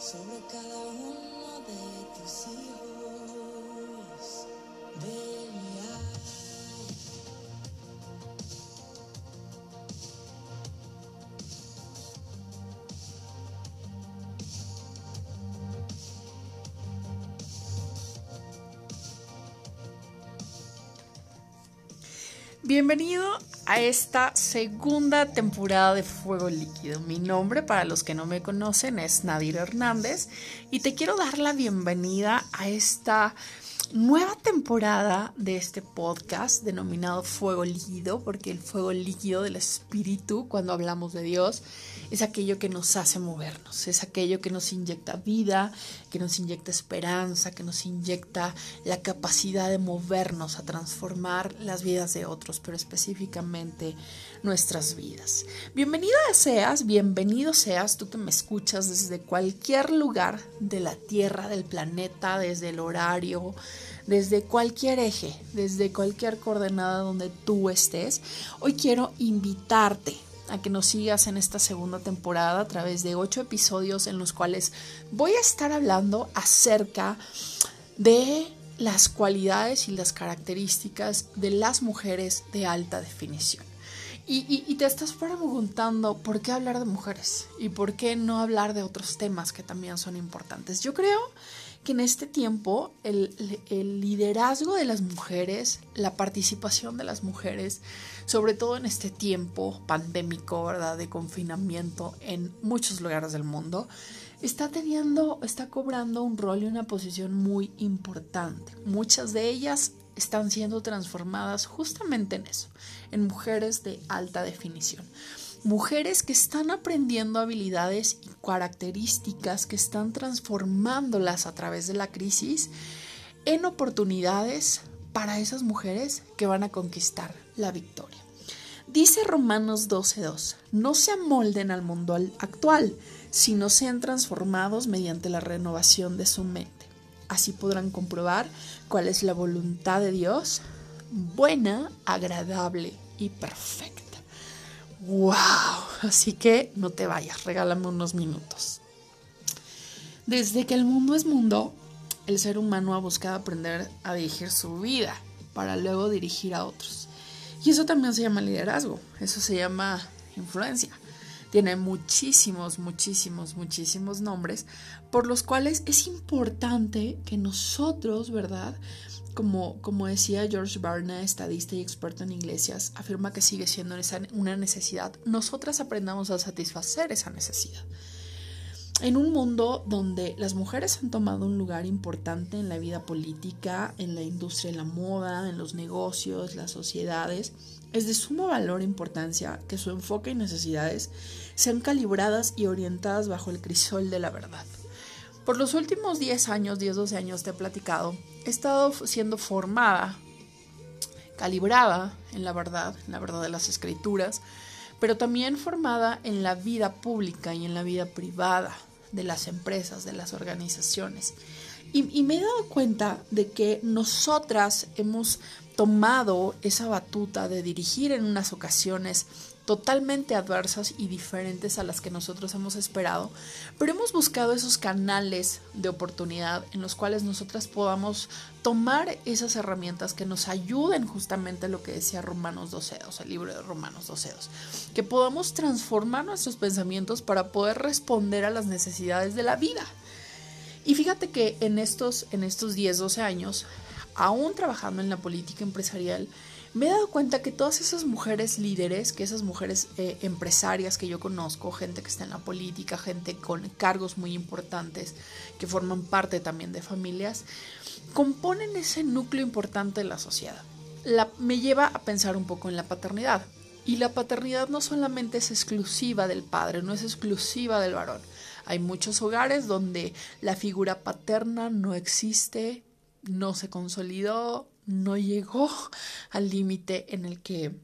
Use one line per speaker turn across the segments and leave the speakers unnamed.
sobre cada uno de tus hijos de mi.
Bienvenido a esta segunda temporada de Fuego Líquido. Mi nombre, para los que no me conocen, es Nadir Hernández y te quiero dar la bienvenida a esta nueva temporada de este podcast denominado Fuego Líquido, porque el fuego líquido del espíritu, cuando hablamos de Dios, es aquello que nos hace movernos, es aquello que nos inyecta vida, que nos inyecta esperanza, que nos inyecta la capacidad de movernos a transformar las vidas de otros, pero específicamente nuestras vidas. Bienvenida seas, bienvenido seas tú que me escuchas desde cualquier lugar de la Tierra, del planeta, desde el horario, desde cualquier eje, desde cualquier coordenada donde tú estés. Hoy quiero invitarte a que nos sigas en esta segunda temporada a través de ocho episodios en los cuales voy a estar hablando acerca de las cualidades y las características de las mujeres de alta definición. Y, te estás preguntando por qué hablar de mujeres y por qué no hablar de otros temas que también son importantes. Yo creo que en este tiempo el, liderazgo de las mujeres, la participación de las mujeres, sobre todo en este tiempo pandémico, ¿verdad? De confinamiento en muchos lugares del mundo, está teniendo, está cobrando un rol y una posición muy importante. Muchas de ellas están siendo transformadas justamente en eso, en mujeres de alta definición mujeres que están aprendiendo habilidades y características que están transformándolas a través de la crisis en oportunidades para esas mujeres que van a conquistar la victoria. Dice Romanos 12.2, no se amolden al mundo actual, sino sean transformados mediante la renovación de su mente. Así podrán comprobar cuál es la voluntad de Dios, buena, agradable y perfecta. ¡Wow! Así que no te vayas, regálame unos minutos. Desde que el mundo es mundo, el ser humano ha buscado aprender a dirigir su vida para luego dirigir a otros. Y eso también se llama liderazgo, eso se llama influencia. Tiene muchísimos, muchísimos, muchísimos nombres por los cuales es importante que nosotros, ¿verdad? Como, como decía George Barna, estadista y experto en iglesias, afirma que sigue siendo una necesidad. Nosotras aprendamos a satisfacer esa necesidad. En un mundo donde las mujeres han tomado un lugar importante en la vida política, en la industria de la moda, en los negocios, las sociedades, es de sumo valor e importancia que su enfoque y necesidades sean calibradas y orientadas bajo el crisol de la verdad. Por los últimos 10 años, 10, 12 años te he platicado, he estado siendo formada, calibrada en la verdad, en la verdad de las escrituras, pero también formada en la vida pública y en la vida privada de las empresas, de las organizaciones. Y, y me he dado cuenta de que nosotras hemos tomado esa batuta de dirigir en unas ocasiones totalmente adversas y diferentes a las que nosotros hemos esperado, pero hemos buscado esos canales de oportunidad en los cuales nosotras podamos tomar esas herramientas que nos ayuden justamente a lo que decía Romanos 12, el libro de Romanos 12, que podamos transformar nuestros pensamientos para poder responder a las necesidades de la vida. Y fíjate que en estos, en estos 10, 12 años, aún trabajando en la política empresarial, me he dado cuenta que todas esas mujeres líderes, que esas mujeres eh, empresarias que yo conozco, gente que está en la política, gente con cargos muy importantes, que forman parte también de familias, componen ese núcleo importante de la sociedad. me lleva a pensar un poco en la paternidad. Y la paternidad no solamente es exclusiva del padre, no es exclusiva del varón. Hay muchos hogares donde la figura paterna no existe, no se consolidó, no llegó al límite en el que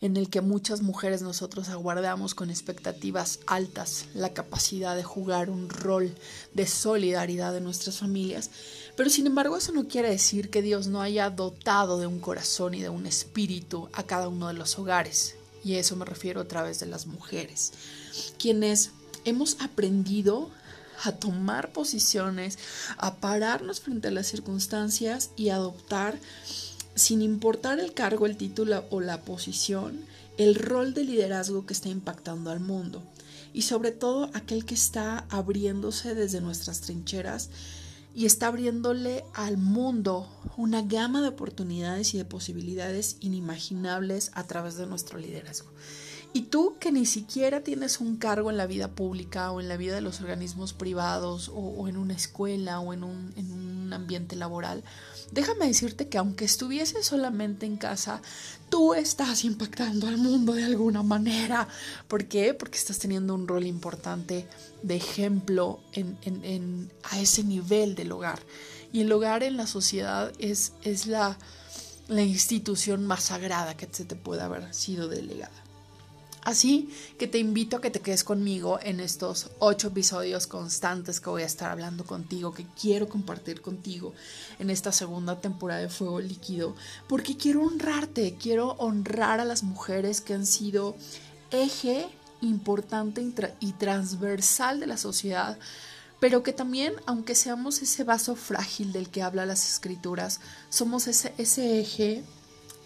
en el que muchas mujeres nosotros aguardamos con expectativas altas la capacidad de jugar un rol de solidaridad en nuestras familias. Pero sin embargo eso no quiere decir que Dios no haya dotado de un corazón y de un espíritu a cada uno de los hogares. Y eso me refiero a través de las mujeres, quienes hemos aprendido a tomar posiciones, a pararnos frente a las circunstancias y adoptar sin importar el cargo, el título o la posición, el rol de liderazgo que está impactando al mundo y sobre todo aquel que está abriéndose desde nuestras trincheras y está abriéndole al mundo una gama de oportunidades y de posibilidades inimaginables a través de nuestro liderazgo. Y tú que ni siquiera tienes un cargo en la vida pública o en la vida de los organismos privados o, en una escuela o en un, en un ambiente laboral, déjame decirte que aunque estuvieses solamente en casa, tú estás impactando al mundo de alguna manera. ¿Por qué? Porque estás teniendo un rol importante de ejemplo en, en, en, a ese nivel del hogar. Y el hogar en la sociedad es, es la, la institución más sagrada que se te puede haber sido delegada. Así que te invito a que te quedes conmigo en estos ocho episodios constantes que voy a estar hablando contigo, que quiero compartir contigo en esta segunda temporada de Fuego Líquido, porque quiero honrarte, quiero honrar a las mujeres que han sido eje importante y transversal de la sociedad, pero que también, aunque seamos ese vaso frágil del que habla las escrituras, somos ese, ese eje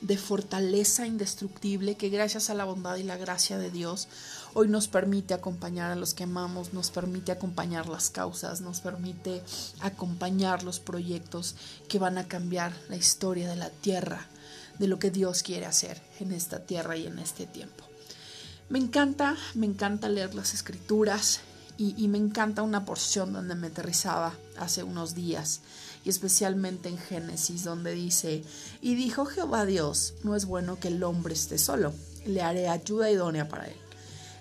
de fortaleza indestructible que gracias a la bondad y la gracia de Dios hoy nos permite acompañar a los que amamos, nos permite acompañar las causas, nos permite acompañar los proyectos que van a cambiar la historia de la tierra, de lo que Dios quiere hacer en esta tierra y en este tiempo. Me encanta, me encanta leer las escrituras y, me encanta una porción donde me aterrizaba hace unos días y especialmente en Génesis donde dice, y dijo Jehová Dios, no es bueno que el hombre esté solo, le haré ayuda idónea para él.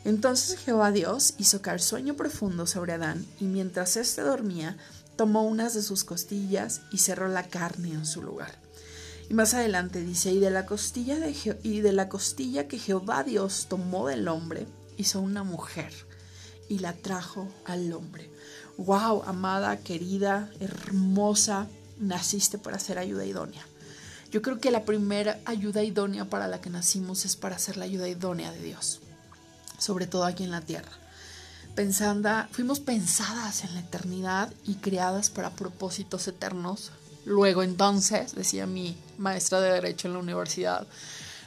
Entonces Jehová Dios hizo caer sueño profundo sobre Adán, y mientras éste dormía, tomó unas de sus costillas y cerró la carne en su lugar. Y más adelante dice, y de la costilla, de y de la costilla que Jehová Dios tomó del hombre, hizo una mujer y la trajo al hombre wow, amada, querida, hermosa, naciste para ser ayuda idónea. Yo creo que la primera ayuda idónea para la que nacimos es para ser la ayuda idónea de Dios, sobre todo aquí en la tierra. Pensando, fuimos pensadas en la eternidad y creadas para propósitos eternos. Luego entonces, decía mi maestra de derecho en la universidad,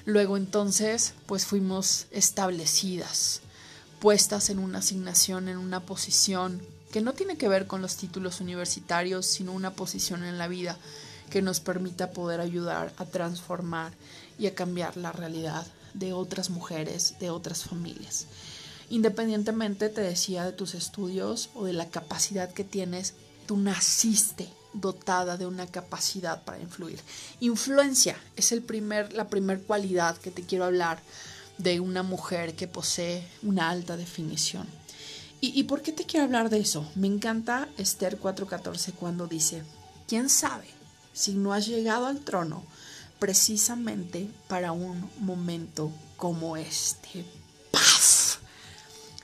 luego entonces, pues fuimos establecidas, puestas en una asignación, en una posición que no tiene que ver con los títulos universitarios, sino una posición en la vida que nos permita poder ayudar a transformar y a cambiar la realidad de otras mujeres, de otras familias. Independientemente, te decía, de tus estudios o de la capacidad que tienes, tú naciste dotada de una capacidad para influir. Influencia es el primer, la primera cualidad que te quiero hablar de una mujer que posee una alta definición. ¿Y, por qué te quiero hablar de eso? Me encanta Esther 4:14 cuando dice, ¿quién sabe si no has llegado al trono precisamente para un momento como este? ¡Paz!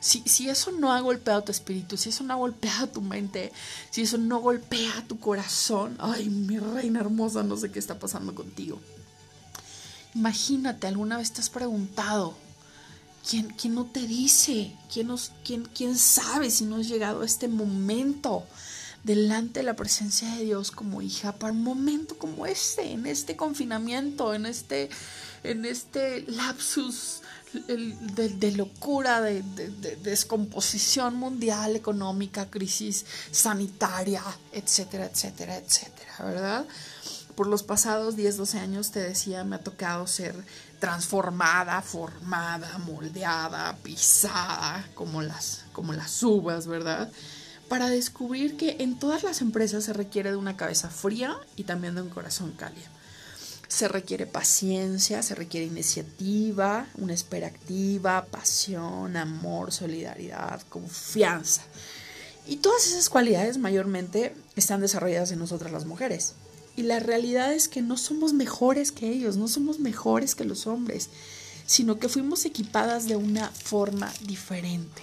Si, si, eso no ha golpeado tu espíritu, si eso no ha golpeado tu mente, si eso no golpea tu corazón, ay, mi reina hermosa, no sé qué está pasando contigo. Imagínate, alguna vez te has preguntado, ¿Quién, no te dice? ¿Quién, nos, quién, ¿Quién sabe si no has llegado este momento delante de la presencia de Dios como hija para un momento como este, en este confinamiento, en este, en este lapsus de, locura, de, de, descomposición mundial, económica, crisis sanitaria, etcétera, etcétera, etcétera, ¿verdad? Por los pasados 10, 12 años, te decía, me ha tocado ser transformada, formada, moldeada, pisada, como las, como las uvas, ¿verdad? Para descubrir que en todas las empresas se requiere de una cabeza fría y también de un corazón cálido. Se requiere paciencia, se requiere iniciativa, una espera activa, pasión, amor, solidaridad, confianza. Y todas esas cualidades mayormente están desarrolladas en nosotras las mujeres. Y la realidad es que no somos mejores que ellos, no somos mejores que los hombres. sino que fuimos equipadas de una forma diferente.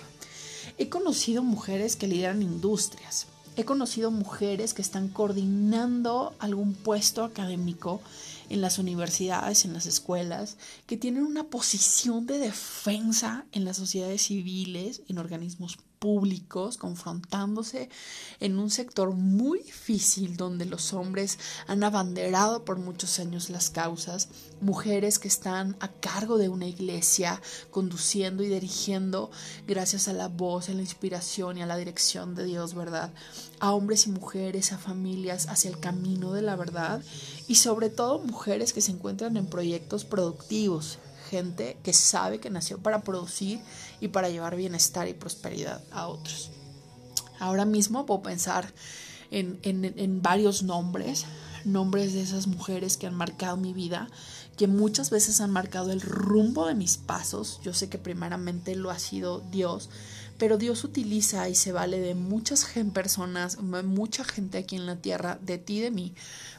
He conocido mujeres que lideran industrias, he conocido mujeres que están coordinando algún puesto académico en las universidades, en las escuelas, que tienen una posición de defensa en las sociedades civiles, en organismos públicos, confrontándose en un sector muy difícil donde los hombres han abanderado por muchos años las causas, mujeres que están a cargo de una iglesia, conduciendo y dirigiendo gracias a la voz, a la inspiración y a la dirección de Dios, ¿verdad? A hombres y mujeres, a familias hacia el camino de la verdad y sobre todo mujeres que se encuentran en proyectos productivos, gente que sabe que nació para producir y para llevar bienestar y prosperidad a otros. Ahora mismo puedo pensar en, en, varios nombres, nombres de esas mujeres que han marcado mi vida, que muchas veces han marcado el rumbo de mis pasos. Yo sé que primeramente lo ha sido Dios, pero Dios utiliza y se vale de muchas personas, mucha gente aquí en la tierra, de ti, de mí,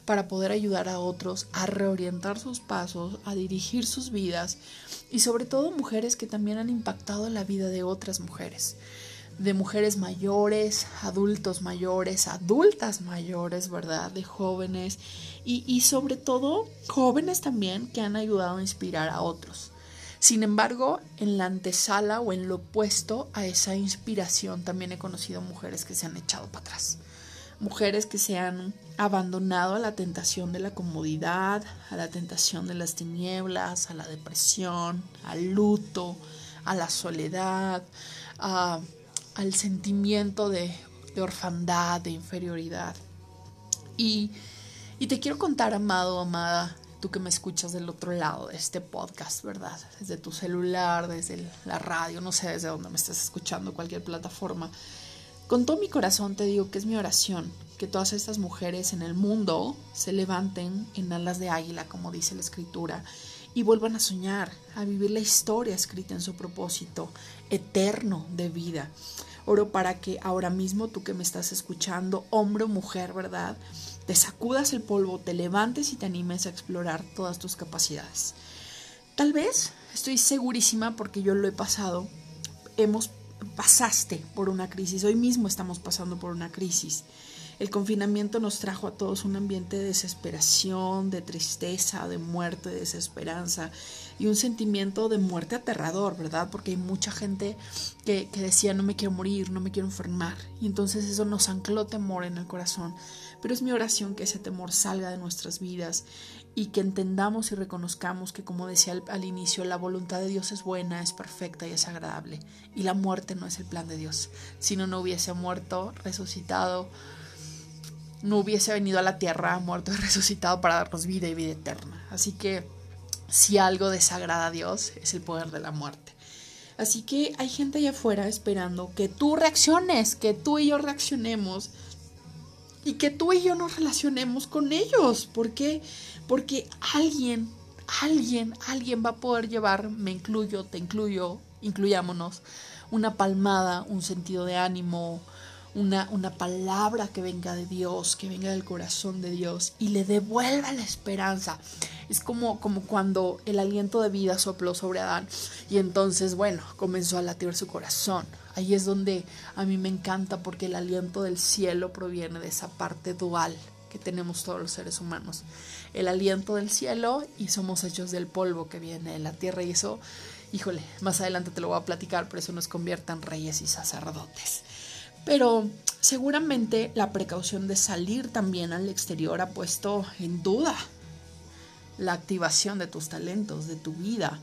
para poder ayudar a otros a reorientar sus pasos, a dirigir sus vidas y sobre todo mujeres que también han impactado la vida de otras mujeres de mujeres mayores, adultos mayores, adultas mayores, ¿verdad? De jóvenes y, y, sobre todo jóvenes también que han ayudado a inspirar a otros. Sin embargo, en la antesala o en lo opuesto a esa inspiración también he conocido mujeres que se han echado para atrás mujeres que se han abandonado a la tentación de la comodidad, a la tentación de las tinieblas, a la depresión, al luto, a la soledad, al sentimiento de, orfandad, de inferioridad. Y, y te quiero contar, amado, amada, tú que me escuchas del otro lado de este podcast, ¿verdad? Desde tu celular, desde la radio, no sé desde dónde me estás escuchando, cualquier plataforma. Con todo mi corazón te digo que es mi oración que todas estas mujeres en el mundo se levanten en alas de águila, como dice la escritura, y vuelvan a soñar, a vivir la historia escrita en su propósito eterno de vida. Oro para que ahora mismo tú que me estás escuchando, hombre o mujer, ¿verdad? Te sacudas el polvo, te levantes y te animes a explorar todas tus capacidades. Tal vez, estoy segurísima porque yo lo he pasado, hemos pasaste por una crisis, hoy mismo estamos pasando por una crisis. El confinamiento nos trajo a todos un ambiente de desesperación, de tristeza, de muerte, de desesperanza y un sentimiento de muerte aterrador, ¿verdad? Porque hay mucha gente que, que decía no me quiero morir, no me quiero enfermar. Y entonces eso nos ancló temor en el corazón. Pero es mi oración que ese temor salga de nuestras vidas y que entendamos y reconozcamos que, como decía al, inicio, la voluntad de Dios es buena, es perfecta y es agradable. Y la muerte no es el plan de Dios. Si no, no hubiese muerto, resucitado, no hubiese venido a la tierra, muerto y resucitado para darnos vida y vida eterna. Así que si algo desagrada a Dios, es el poder de la muerte. Así que hay gente allá afuera esperando que tú reacciones, que tú y yo reaccionemos y que tú y yo nos relacionemos con ellos. ¿Por qué? Porque alguien, alguien, alguien va a poder llevar, me incluyo, te incluyo, incluyámonos, una palmada, un sentido de ánimo, una, una, palabra que venga de Dios, que venga del corazón de Dios y le devuelva la esperanza. Es como, como cuando el aliento de vida sopló sobre Adán y entonces, bueno, comenzó a latir su corazón. Ahí es donde a mí me encanta porque el aliento del cielo proviene de esa parte dual que tenemos todos los seres humanos. El aliento del cielo y somos hechos del polvo que viene de la tierra y eso, híjole, más adelante te lo voy a platicar, pero eso nos convierte en reyes y sacerdotes. Pero seguramente la precaución de salir también al exterior ha puesto en duda la activación de tus talentos, de tu vida,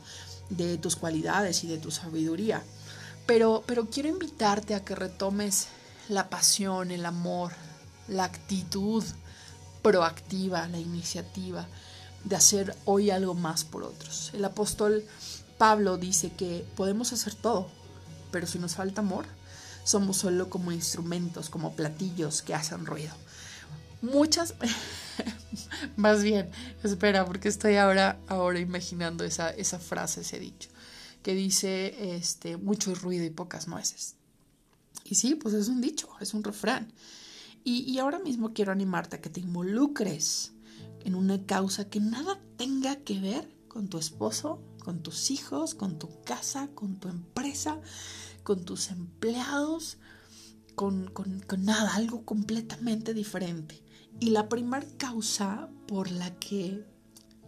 de tus cualidades y de tu sabiduría. Pero, pero quiero invitarte a que retomes la pasión, el amor, la actitud proactiva, la iniciativa de hacer hoy algo más por otros. El apóstol Pablo dice que podemos hacer todo, pero si nos falta amor, somos solo como instrumentos, como platillos que hacen ruido. Muchas, más bien, espera, porque estoy ahora, ahora imaginando esa, esa frase, ese dicho, que dice, este, mucho ruido y pocas nueces. Y sí, pues es un dicho, es un refrán. Y, y ahora mismo quiero animarte a que te involucres en una causa que nada tenga que ver con tu esposo, con tus hijos, con tu casa, con tu empresa, con tus empleados, con, con, con nada, algo completamente diferente. Y la primera causa por la que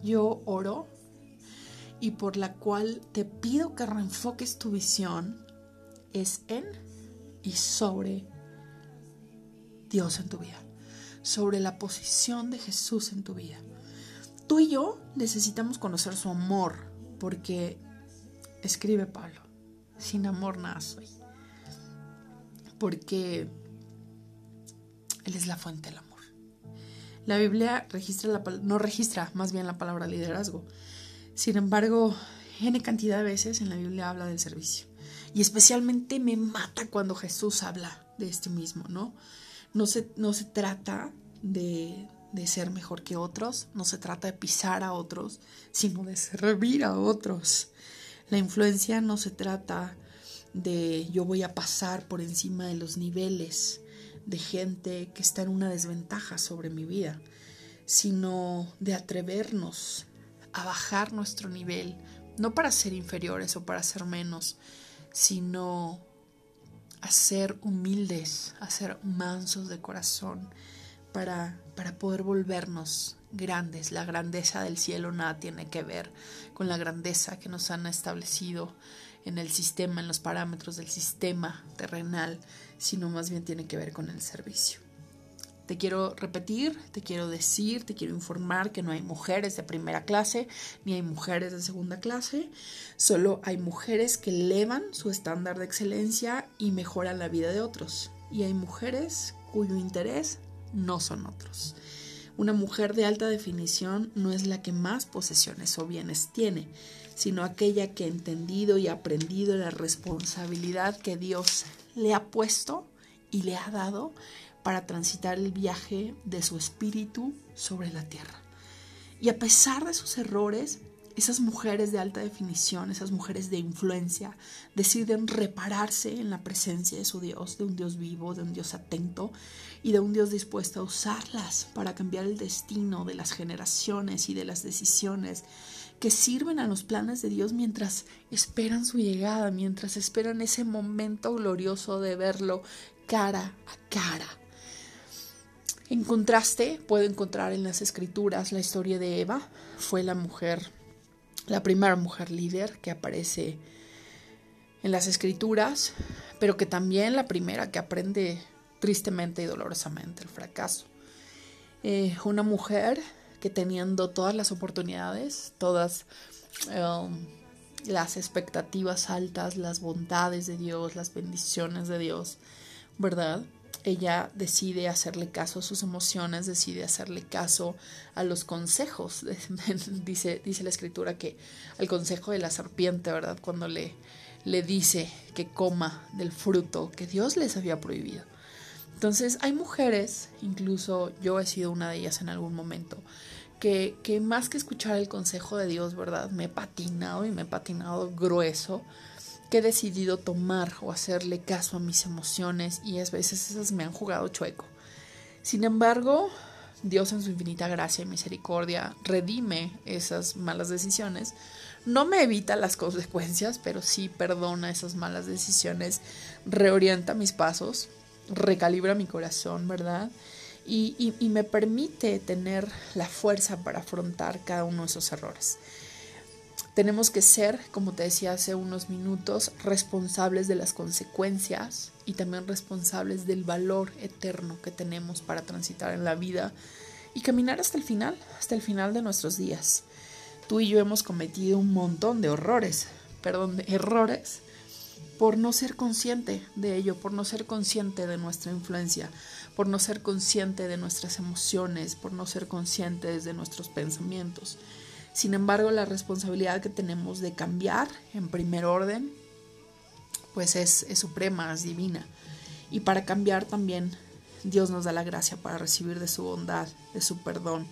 yo oro y por la cual te pido que reenfoques tu visión es en y sobre Dios en tu vida, sobre la posición de Jesús en tu vida. Tú y yo necesitamos conocer su amor, porque escribe Pablo, sin amor nada soy. Porque Él es la fuente del amor. La Biblia registra la, no registra más bien la palabra liderazgo. Sin embargo, N cantidad de veces en la Biblia habla del servicio. Y especialmente me mata cuando Jesús habla de este mismo, ¿no? No se, no se trata de, de ser mejor que otros, no se trata de pisar a otros, sino de servir a otros. La influencia no se trata de yo voy a pasar por encima de los niveles de gente que está en una desventaja sobre mi vida, sino de atrevernos a bajar nuestro nivel, no para ser inferiores o para ser menos, sino a ser humildes, a ser mansos de corazón, para, para poder volvernos grandes. La grandeza del cielo nada tiene que ver con la grandeza que nos han establecido en el sistema, en los parámetros del sistema terrenal, sino más bien tiene que ver con el servicio. Te quiero repetir, te quiero decir, te quiero informar que no hay mujeres de primera clase ni hay mujeres de segunda clase, solo hay mujeres que elevan su estándar de excelencia y mejoran la vida de otros. Y hay mujeres cuyo interés no son otros. Una mujer de alta definición no es la que más posesiones o bienes tiene, sino aquella que ha entendido y aprendido la responsabilidad que Dios le ha puesto y le ha dado para transitar el viaje de su espíritu sobre la tierra. Y a pesar de sus errores, esas mujeres de alta definición, esas mujeres de influencia, deciden repararse en la presencia de su Dios, de un Dios vivo, de un Dios atento y de un Dios dispuesto a usarlas para cambiar el destino de las generaciones y de las decisiones que sirven a los planes de Dios mientras esperan su llegada, mientras esperan ese momento glorioso de verlo cara a cara. En contraste, puedo encontrar en las escrituras la historia de Eva. Fue la mujer, la primera mujer líder que aparece en las escrituras, pero que también la primera que aprende tristemente y dolorosamente el fracaso. Eh, una mujer que teniendo todas las oportunidades, todas um, las expectativas altas, las bondades de Dios, las bendiciones de Dios, ¿verdad? Ella decide hacerle caso a sus emociones, decide hacerle caso a los consejos. dice, dice la escritura que al consejo de la serpiente, ¿verdad? Cuando le, le dice que coma del fruto que Dios les había prohibido. Entonces hay mujeres, incluso yo he sido una de ellas en algún momento, que, que, más que escuchar el consejo de Dios, ¿verdad? Me he patinado y me he patinado grueso, que he decidido tomar o hacerle caso a mis emociones y a veces esas me han jugado chueco. Sin embargo, Dios en su infinita gracia y misericordia redime esas malas decisiones. No me evita las consecuencias, pero sí perdona esas malas decisiones, reorienta mis pasos recalibra mi corazón, ¿verdad? Y, me permite tener la fuerza para afrontar cada uno de esos errores. Tenemos que ser, como te decía hace unos minutos, responsables de las consecuencias y también responsables del valor eterno que tenemos para transitar en la vida y caminar hasta el final, hasta el final de nuestros días. Tú y yo hemos cometido un montón de horrores, perdón, de errores por no ser consciente de ello, por no ser consciente de nuestra influencia, por no ser consciente de nuestras emociones, por no ser conscientes de nuestros pensamientos. Sin embargo, la responsabilidad que tenemos de cambiar en primer orden, pues es, suprema, es divina. Y para cambiar también Dios nos da la gracia para recibir de su bondad, de su perdón,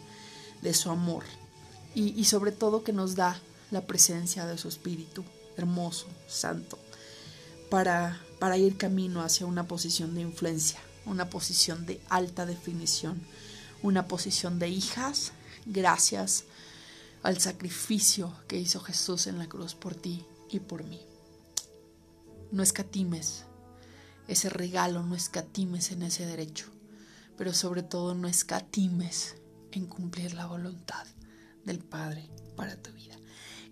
de su amor. Y, y sobre todo que nos da la presencia de su Espíritu, hermoso, santo para, para ir camino hacia una posición de influencia, una posición de alta definición, una posición de hijas gracias al sacrificio que hizo Jesús en la cruz por ti y por mí. No escatimes ese regalo, no escatimes en ese derecho, pero sobre todo no escatimes en cumplir la voluntad del Padre para tu vida.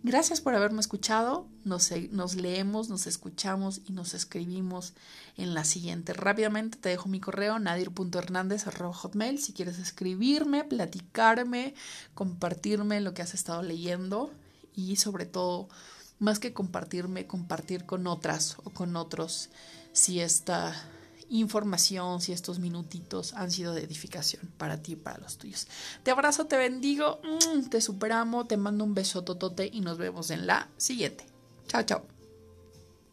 Gracias por haberme escuchado. Nos, nos, leemos, nos escuchamos y nos escribimos en la siguiente. Rápidamente te dejo mi correo nadir.hernández.hotmail si quieres escribirme, platicarme, compartirme lo que has estado leyendo y sobre todo, más que compartirme, compartir con otras o con otros si esta información, si estos minutitos han sido de edificación para ti y para los tuyos. Te abrazo, te bendigo, mm, te superamo, te mando un beso totote y nos vemos en la siguiente. Chao, chao.